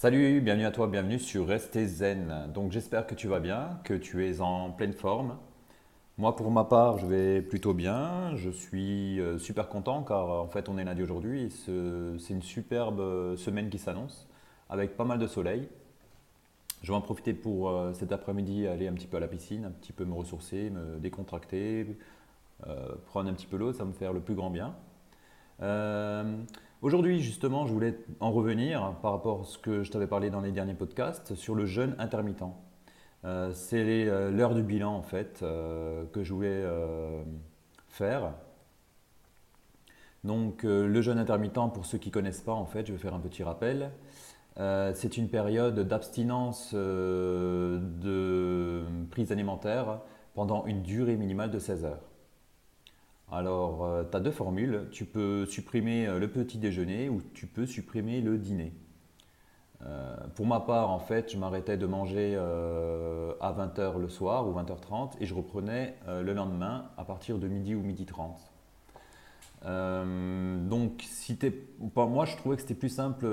Salut, bienvenue à toi, bienvenue sur Restez Zen. Donc j'espère que tu vas bien, que tu es en pleine forme. Moi pour ma part je vais plutôt bien, je suis euh, super content car en fait on est lundi aujourd'hui et c'est une superbe euh, semaine qui s'annonce avec pas mal de soleil. Je vais en profiter pour euh, cet après-midi aller un petit peu à la piscine, un petit peu me ressourcer, me décontracter, prendre un petit peu l'eau, ça me faire le plus grand bien. Aujourd'hui, justement, je voulais en revenir par rapport à ce que je t'avais parlé dans les derniers podcasts sur le jeûne intermittent. Euh, c'est euh, l'heure du bilan, en fait, euh, que je voulais faire. Donc, le jeûne intermittent, pour ceux qui ne connaissent pas, en fait, je vais faire un petit rappel. c'est une période d'abstinence de prise alimentaire pendant une durée minimale de 16 heures. Alors, euh, tu as deux formules. Tu peux supprimer euh, le petit déjeuner ou tu peux supprimer le dîner. Euh, pour ma part, en fait, je m'arrêtais de manger à 20h le soir ou 20h30 et je reprenais le lendemain à partir de midi ou midi 30. donc, si moi, je trouvais que c'était plus simple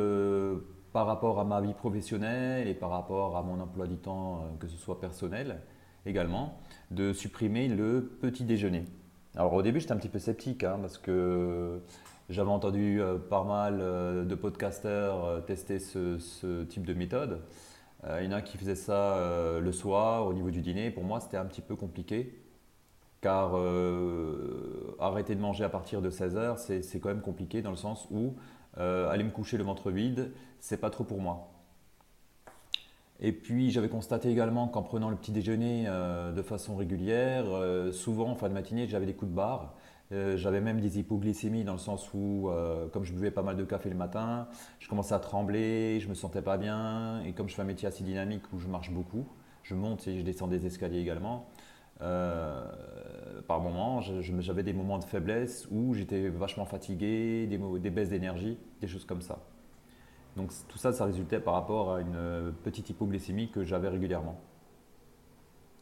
par rapport à ma vie professionnelle et par rapport à mon emploi du temps, que ce soit personnel également, de supprimer le petit déjeuner. Alors au début, j'étais un petit peu sceptique hein, parce que j'avais entendu euh, pas mal euh, de podcasters euh, tester ce, type de méthode. il y en a qui faisaient ça le soir au niveau du dîner. Pour moi, c'était un petit peu compliqué car arrêter de manger à partir de 16 heures, c'est quand même compliqué dans le sens où aller me coucher le ventre vide, c'est pas trop pour moi. Et puis j'avais constaté également qu'en prenant le petit déjeuner euh, de façon régulière, euh, souvent en fin de matinée j'avais des coups de barre. Euh, j'avais même des hypoglycémies dans le sens où, comme je buvais pas mal de café le matin, je commençais à trembler, je me sentais pas bien. Et comme je fais un métier assez dynamique où je marche beaucoup, je monte et je descends des escaliers également. par moments, j'avais des moments de faiblesse où j'étais vachement fatigué, des baisses d'énergie, des choses comme ça. Donc tout ça, ça résultait par rapport à une petite hypoglycémie que j'avais régulièrement.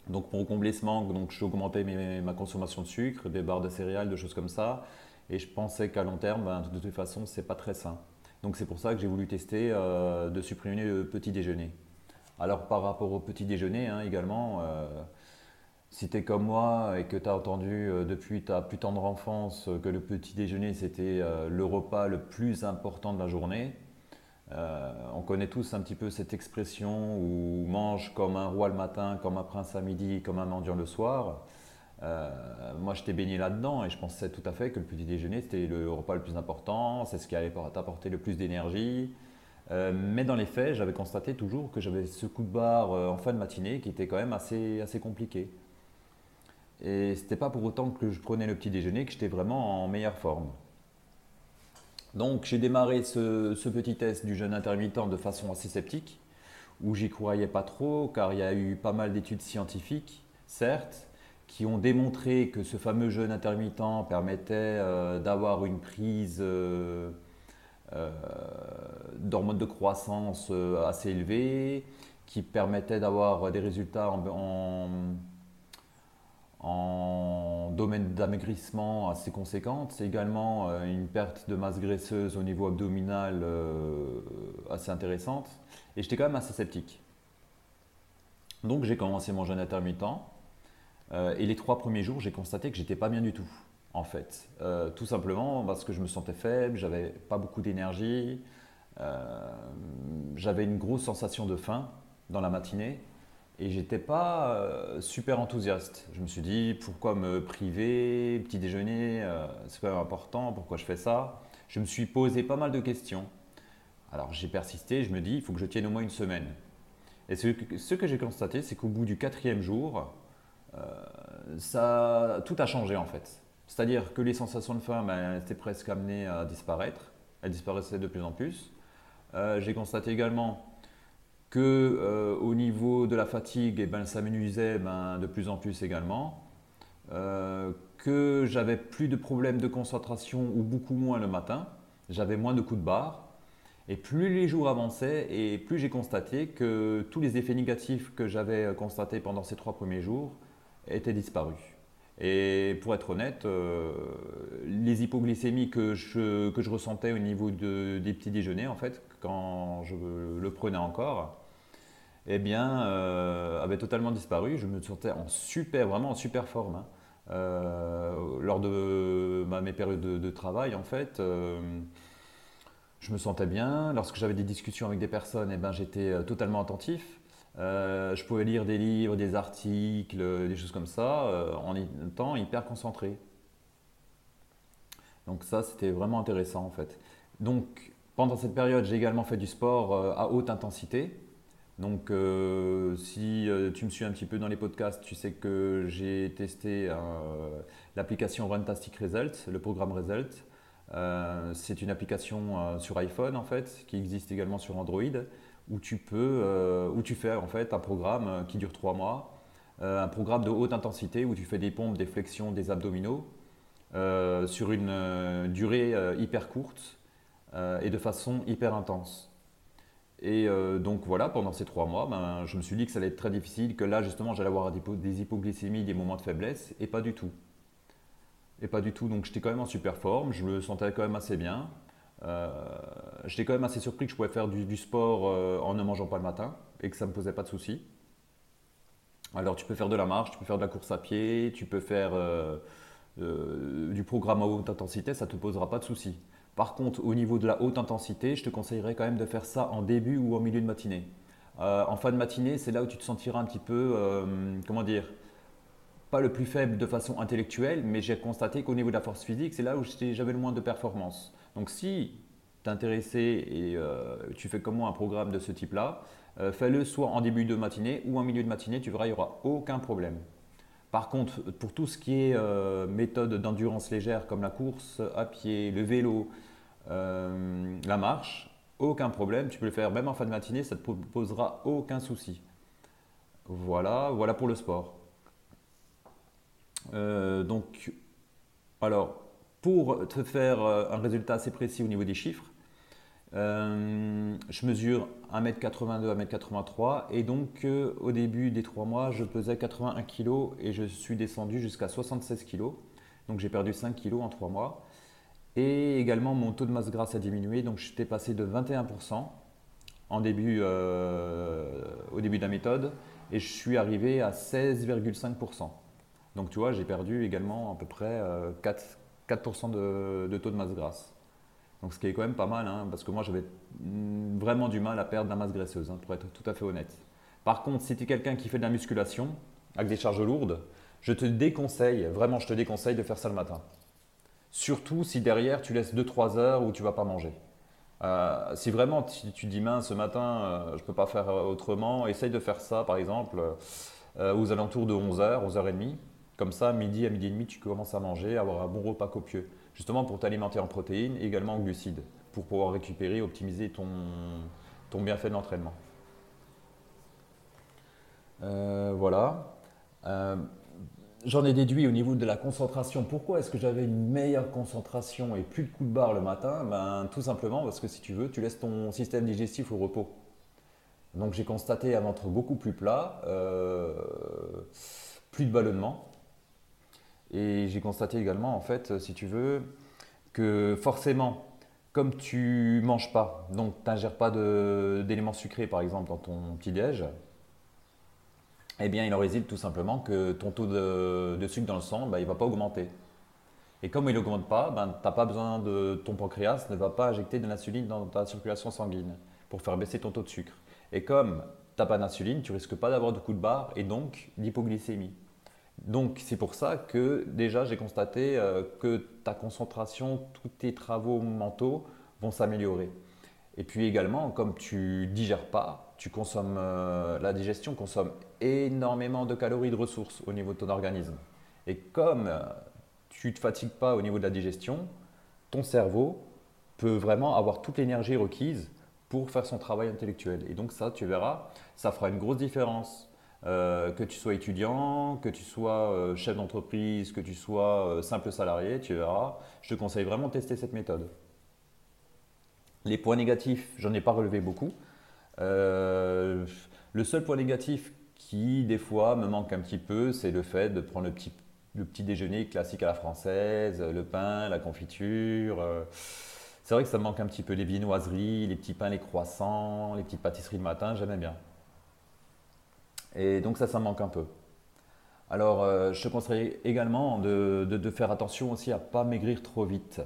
Donc pour combler ce manque, j'augmentais ma consommation de sucre, des barres de céréales, de choses comme ça. Et je pensais qu'à long terme, ben, de toute façon, c'est pas très sain. Donc c'est pour ça que j'ai voulu tester euh, de supprimer le petit déjeuner. Alors par rapport au petit déjeuner hein, également, euh, si tu es comme moi et que tu as entendu euh, depuis ta plus tendre enfance que le petit déjeuner c'était le repas le plus important de la journée, euh, on connaît tous un petit peu cette expression où mange comme un roi le matin, comme un prince à midi, comme un mendiant le soir. Euh, moi, je t'ai baigné là-dedans et je pensais tout à fait que le petit déjeuner, c'était le repas le plus important, c'est ce qui allait t'apporter le plus d'énergie. Euh, mais dans les faits, j'avais constaté toujours que j'avais ce coup de barre en fin de matinée qui était quand même assez, assez compliqué. Et c'était pas pour autant que je prenais le petit déjeuner que j'étais vraiment en meilleure forme. Donc j'ai démarré ce, petit test du jeûne intermittent de façon assez sceptique, où j'y croyais pas trop, car il y a eu pas mal d'études scientifiques, certes, qui ont démontré que ce fameux jeûne intermittent permettait euh, d'avoir une prise euh, euh, d'hormones de croissance assez élevée, qui permettait d'avoir des résultats en en domaine d'amaigrissement assez conséquente. C'est également euh, une perte de masse graisseuse au niveau abdominal euh, assez intéressante. Et j'étais quand même assez sceptique. Donc j'ai commencé mon jeûne intermittent. Euh, et les trois premiers jours, j'ai constaté que j'étais pas bien du tout, en fait. tout simplement parce que je me sentais faible, j'avais pas beaucoup d'énergie, j'avais une grosse sensation de faim dans la matinée. Et j'étais pas euh, super enthousiaste. Je me suis dit pourquoi me priver, petit déjeuner, euh, c'est quand même important, pourquoi je fais ça? Je me suis posé pas mal de questions. Alors j'ai persisté, je me dis il faut que je tienne au moins une semaine. Et ce que, j'ai constaté, c'est qu'au bout du quatrième jour, euh, tout a changé en fait. C'est-à-dire que les sensations de faim ben, étaient presque amenées à disparaître. Elles disparaissaient de plus en plus. j'ai constaté également que euh, au niveau de la fatigue, eh ben, ça m'énuisait ben, de plus en plus également, euh, que j'avais plus de problèmes de concentration ou beaucoup moins le matin, j'avais moins de coups de barre, et plus les jours avançaient et plus j'ai constaté que tous les effets négatifs que j'avais constatés pendant ces trois premiers jours étaient disparus. Et pour être honnête, euh, les hypoglycémies que je, que je ressentais au niveau de, des petits déjeuners, en fait, quand je le prenais encore, eh bien, avait totalement disparu. Je me sentais en super, vraiment en super forme. Hein. lors de mes périodes de, travail, en fait, je me sentais bien. Lorsque j'avais des discussions avec des personnes, eh ben, j'étais totalement attentif. je pouvais lire des livres, des articles, des choses comme ça, en étant hyper concentré. Donc ça, c'était vraiment intéressant en fait. Donc pendant cette période, j'ai également fait du sport euh, à haute intensité. Donc euh, si euh, tu me suis un petit peu dans les podcasts, tu sais que j'ai testé l'application Runtastic Results, le programme Results. c'est une application sur iPhone en fait, qui existe également sur Android, où tu peux, où tu fais en fait un programme qui dure trois mois, un programme de haute intensité où tu fais des pompes, des flexions, des abdominaux, euh, sur une euh, durée euh, hyper courte et de façon hyper intense. Et donc voilà, pendant ces trois mois, ben, je me suis dit que ça allait être très difficile, que là justement j'allais avoir des, hypoglycémies, des moments de faiblesse, et pas du tout. Et pas du tout, donc j'étais quand même en super forme, je me sentais quand même assez bien. j'étais quand même assez surpris que je pouvais faire du, sport en ne mangeant pas le matin et que ça ne me posait pas de soucis. Alors tu peux faire de la marche, tu peux faire de la course à pied, tu peux faire euh, du programme à haute intensité, ça ne te posera pas de soucis. Par contre, au niveau de la haute intensité, je te conseillerais quand même de faire ça en début ou en milieu de matinée. Euh, en fin de matinée, c'est là où tu te sentiras un petit peu, euh, comment dire, pas le plus faible de façon intellectuelle, mais j'ai constaté qu'au niveau de la force physique, c'est là où j'avais le moins de performance. Donc si tu es intéressé et tu fais comme moi un programme de ce type-là, fais-le soit en début de matinée ou en milieu de matinée, tu verras, il n'y aura aucun problème. Par contre, pour tout ce qui est euh, méthode d'endurance légère comme la course à pied, le vélo, euh, la marche, aucun problème. Tu peux le faire même en fin de matinée, ça ne te posera aucun souci. Voilà, voilà pour le sport. Euh, donc, alors, pour te faire un résultat assez précis au niveau des chiffres, euh, je mesure 1m82, 1m83 et donc euh, au début des 3 mois, je pesais 81 kg et je suis descendu jusqu'à 76 kg. Donc j'ai perdu 5 kg en 3 mois. Et également mon taux de masse grasse a diminué, donc j'étais passé de 21% en début, euh, au début de la méthode et je suis arrivé à 16,5%. Donc tu vois, j'ai perdu également à peu près 4%, 4 de, de taux de masse grasse. Donc ce qui est quand même pas mal, hein, parce que moi j'avais vraiment du mal à perdre de la masse graisseuse, hein, pour être tout à fait honnête. Par contre, si tu es quelqu'un qui fait de la musculation avec des charges lourdes, je te déconseille, vraiment je te déconseille de faire ça le matin. Surtout si derrière tu laisses 2-3 heures où tu vas pas manger. Euh, si vraiment tu, dis mince ce matin, euh, je ne peux pas faire autrement, essaye de faire ça par exemple euh, aux alentours de 11h, 11h30. Comme ça, midi à midi et demi, tu commences à manger, avoir un bon repas copieux justement pour t'alimenter en protéines et également en glucides, pour pouvoir récupérer, optimiser ton, ton bienfait de l'entraînement. Euh, voilà. Euh, j'en ai déduit au niveau de la concentration. Pourquoi est-ce que j'avais une meilleure concentration et plus de coups de barre le matin? Ben, Tout simplement parce que si tu veux, tu laisses ton système digestif au repos. Donc j'ai constaté un ventre beaucoup plus plat, euh, plus de ballonnement, et j'ai constaté également, en fait, si tu veux, que forcément, comme tu manges pas, donc tu n'ingères pas d'éléments sucrés, par exemple, dans ton petit-déj, eh bien, il en résulte tout simplement que ton taux de, sucre dans le sang, bah, il ne va pas augmenter. Et comme il n'augmente pas, ben, tu n'as pas besoin de ton pancréas ne va pas injecter de l'insuline dans ta circulation sanguine pour faire baisser ton taux de sucre. Et comme tu n'as pas d'insuline, tu risques pas d'avoir de coups de barre et donc d'hypoglycémie. Donc c'est pour ça que déjà j'ai constaté euh, que ta concentration, tous tes travaux mentaux vont s'améliorer. Et puis également, comme tu digères pas, tu consommes, euh, la digestion consomme énormément de calories de ressources au niveau de ton organisme. Et comme euh, tu ne te fatigues pas au niveau de la digestion, ton cerveau peut vraiment avoir toute l'énergie requise pour faire son travail intellectuel. Et donc ça, tu verras, ça fera une grosse différence euh, que tu sois étudiant, que tu sois euh, chef d'entreprise, que tu sois euh, simple salarié, tu verras. Je te conseille vraiment de tester cette méthode. Les points négatifs, j'en ai pas relevé beaucoup. le seul point négatif qui, des fois, me manque un petit peu, c'est le fait de prendre le petit, le petit déjeuner classique à la française, le pain, la confiture. C'est vrai que ça me manque un petit peu les viennoiseries, les petits pains, les croissants, les petites pâtisseries le matin, j'aimais bien. Et donc ça, ça manque un peu. Alors, euh, je te conseille également de, faire attention aussi à ne pas maigrir trop vite.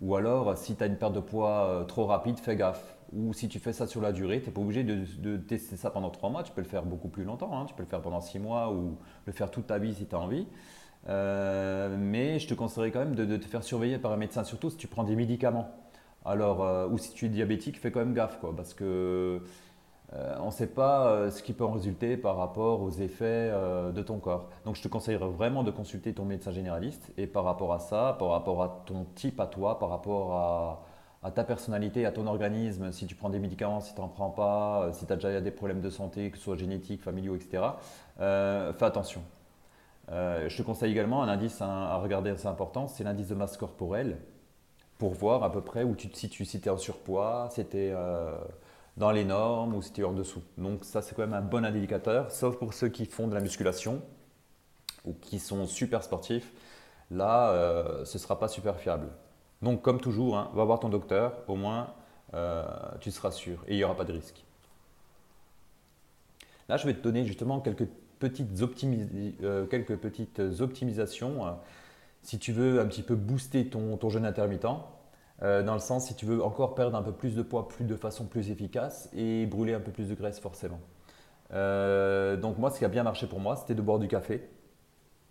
Ou alors, si tu as une perte de poids euh, trop rapide, fais gaffe. Ou si tu fais ça sur la durée, tu n'es pas obligé de, tester ça pendant trois mois. Tu peux le faire beaucoup plus longtemps. Hein. Tu peux le faire pendant six mois ou le faire toute ta vie si tu as envie. Euh, mais je te conseillerais quand même de, te faire surveiller par un médecin, surtout si tu prends des médicaments. Alors, ou si tu es diabétique, fais quand même gaffe, quoi, parce que euh, on ne sait pas euh, ce qui peut en résulter par rapport aux effets euh, de ton corps. Donc je te conseillerais vraiment de consulter ton médecin généraliste et par rapport à ça, par rapport à ton type à toi, par rapport à, ta personnalité, à ton organisme, si tu prends des médicaments, si tu n'en prends pas, si tu as déjà des problèmes de santé, que ce soit génétiques, familiaux, etc., fais attention. je te conseille également un indice à regarder assez important, c'est l'indice de masse corporelle pour voir à peu près où tu te situes, si tu es en surpoids, si tu es dans les normes ou si tu es en dessous. Donc ça, c'est quand même un bon indicateur, sauf pour ceux qui font de la musculation ou qui sont super sportifs. Là, euh, ce ne sera pas super fiable. Donc comme toujours, hein, va voir ton docteur, au moins euh, tu seras sûr et il n'y aura pas de risque. Là, je vais te donner justement quelques petites, euh, quelques petites optimisations si tu veux un petit peu booster ton, ton jeûne intermittent. Euh, dans le sens si tu veux encore perdre un peu plus de poids plus de façon plus efficace et brûler un peu plus de graisse forcément. Euh, donc moi, ce qui a bien marché pour moi, c'était de boire du café.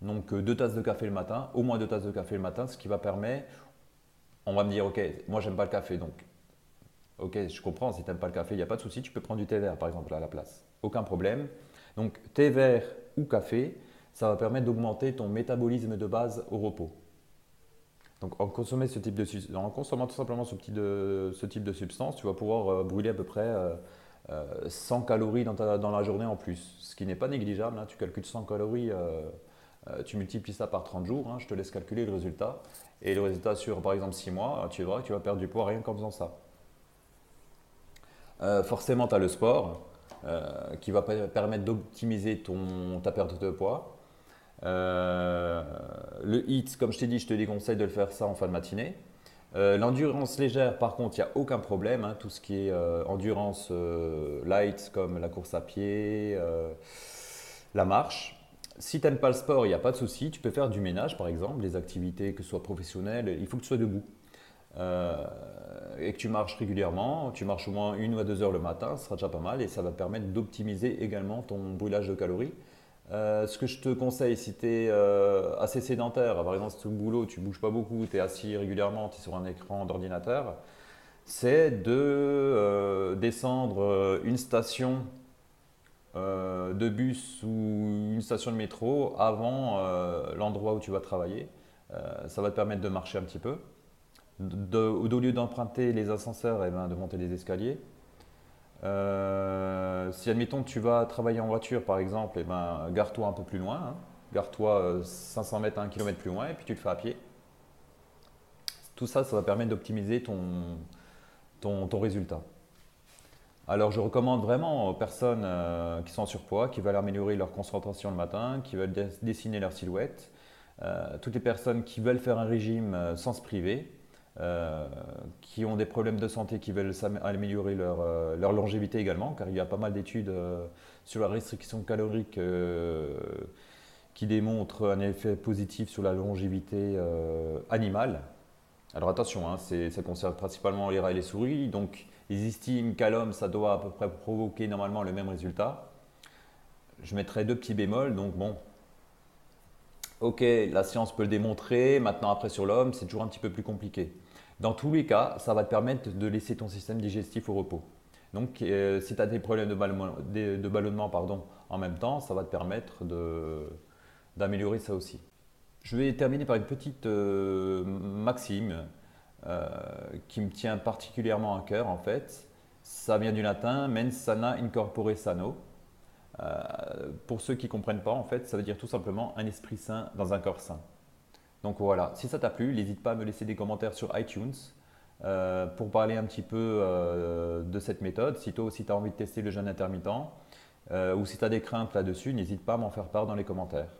Donc euh, deux tasses de café le matin, au moins deux tasses de café le matin, ce qui va permettre, on va me dire, ok, moi j'aime pas le café, donc ok, je comprends, si tu n'aimes pas le café, il n'y a pas de souci, tu peux prendre du thé vert par exemple à la place, aucun problème. Donc thé vert ou café, ça va permettre d'augmenter ton métabolisme de base au repos. Donc en, consommant tout simplement ce, type de substance, tu vas pouvoir euh, brûler à peu près 100 euh, euh, calories dans, dans, la journée en plus, ce qui n'est pas négligeable. Hein. Tu calcules 100 calories, tu multiplies ça par 30 jours, hein. je te laisse calculer le résultat. Et le résultat sur par exemple 6 mois, tu verras que tu vas perdre du poids rien qu'en faisant ça. forcément, tu as le sport qui va permettre d'optimiser ta perte de poids. Euh, le HIT, comme je t'ai dit, je te déconseille de le faire ça en fin de matinée. Euh, l'endurance légère, par contre, il n'y a aucun problème. Hein. tout ce qui est euh, endurance light, comme la course à pied, la marche. Si tu n'aimes pas le sport, il n'y a pas de souci. Tu peux faire du ménage, par exemple, des activités, que ce soit professionnelles. Il faut que tu sois debout. et que tu marches régulièrement. Tu marches au moins une ou deux heures le matin, ce sera déjà pas mal. Et ça va permettre d'optimiser également ton brûlage de calories. Euh, ce que je te conseille, si tu es euh, assez sédentaire, par exemple, si au boulot, tu bouges pas beaucoup, tu es assis régulièrement, tu es sur un écran d'ordinateur, c'est de euh, descendre une station de bus ou une station de métro avant l'endroit où tu vas travailler. ça va te permettre de marcher un petit peu. au lieu d'emprunter les ascenseurs, et eh ben, de monter les escaliers. Euh, si admettons tu vas travailler en voiture par exemple, eh ben, gare-toi un peu plus loin, hein. gare-toi 500 euh, mètres à 1 km plus loin et puis tu le fais à pied. Tout ça, ça va permettre d'optimiser ton, ton, ton, résultat. Alors je recommande vraiment aux personnes euh, qui sont en surpoids, qui veulent améliorer leur concentration le matin, qui veulent dessiner leur silhouette, toutes les personnes qui veulent faire un régime sans se priver, euh, qui ont des problèmes de santé, qui veulent améliorer leur, euh, leur longévité également, car il y a pas mal d'études euh, sur la restriction calorique qui démontrent un effet positif sur la longévité animale. Alors attention, hein, ça concerne principalement les rats et les souris, donc ils estiment qu'à l'homme, ça doit à peu près provoquer normalement le même résultat. Je mettrai deux petits bémols, donc bon, ok, la science peut le démontrer, maintenant après sur l'homme, c'est toujours un petit peu plus compliqué. Dans tous les cas, ça va te permettre de laisser ton système digestif au repos. Donc, euh, si tu as des problèmes de ballonnement, pardon, en même temps, ça va te permettre d'améliorer ça aussi. Je vais terminer par une petite euh, maxime euh, qui me tient particulièrement à cœur en fait. Ça vient du latin mens sana incorpore sano. pour ceux qui ne comprennent pas, en fait, ça veut dire tout simplement un esprit sain dans un corps sain. Donc voilà, si ça t'a plu, n'hésite pas à me laisser des commentaires sur iTunes euh, pour parler un petit peu euh, de cette méthode. Si toi aussi tu as envie de tester le jeûne intermittent euh, ou si tu as des craintes là-dessus, n'hésite pas à m'en faire part dans les commentaires.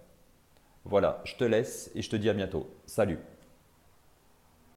Voilà, je te laisse et je te dis à bientôt. Salut